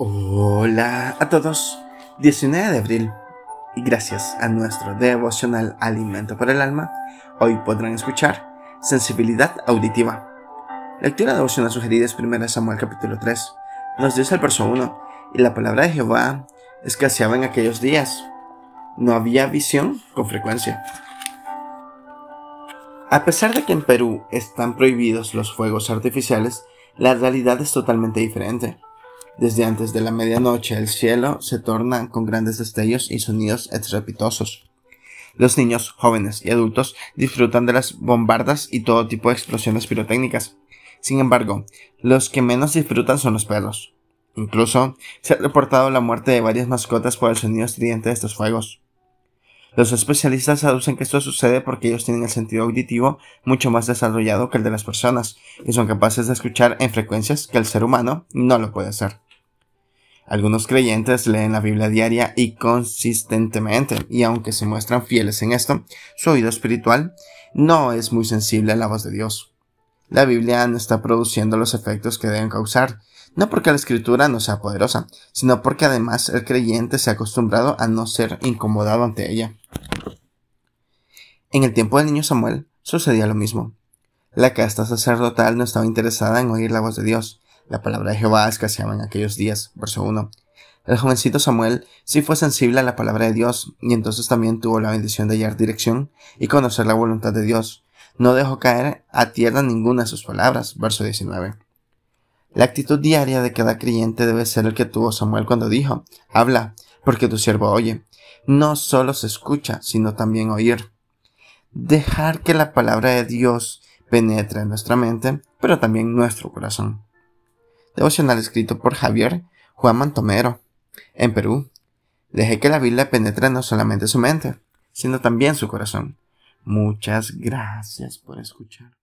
Hola a todos, 19 de abril y gracias a nuestro devocional Alimento para el Alma, hoy podrán escuchar Sensibilidad Auditiva. Lectura devocional sugerida es 1 Samuel capítulo 3. Nos dice el verso 1, y la palabra de Jehová escaseaba en aquellos días. No había visión con frecuencia. A pesar de que en Perú están prohibidos los fuegos artificiales, la realidad es totalmente diferente. Desde antes de la medianoche el cielo se torna con grandes destellos y sonidos estrepitosos. Los niños, jóvenes y adultos disfrutan de las bombardas y todo tipo de explosiones pirotécnicas. Sin embargo, los que menos disfrutan son los perros. Incluso se ha reportado la muerte de varias mascotas por el sonido estridente de estos fuegos. Los especialistas aducen que esto sucede porque ellos tienen el sentido auditivo mucho más desarrollado que el de las personas y son capaces de escuchar en frecuencias que el ser humano no lo puede hacer. Algunos creyentes leen la Biblia diaria y consistentemente, y aunque se muestran fieles en esto, su oído espiritual no es muy sensible a la voz de Dios. La Biblia no está produciendo los efectos que deben causar, no porque la escritura no sea poderosa, sino porque además el creyente se ha acostumbrado a no ser incomodado ante ella. En el tiempo del niño Samuel sucedía lo mismo. La casta sacerdotal no estaba interesada en oír la voz de Dios, la palabra de Jehová escaseaba en aquellos días. Verso 1. El jovencito Samuel sí fue sensible a la palabra de Dios y entonces también tuvo la bendición de hallar dirección y conocer la voluntad de Dios. No dejó caer a tierra ninguna de sus palabras. Verso 19. La actitud diaria de cada creyente debe ser el que tuvo Samuel cuando dijo, habla, porque tu siervo oye. No solo se escucha, sino también oír. Dejar que la palabra de Dios penetre en nuestra mente, pero también en nuestro corazón devocional escrito por Javier Juan Mantomero, en Perú. Deje que la Biblia penetre no solamente su mente, sino también su corazón. Muchas gracias por escuchar.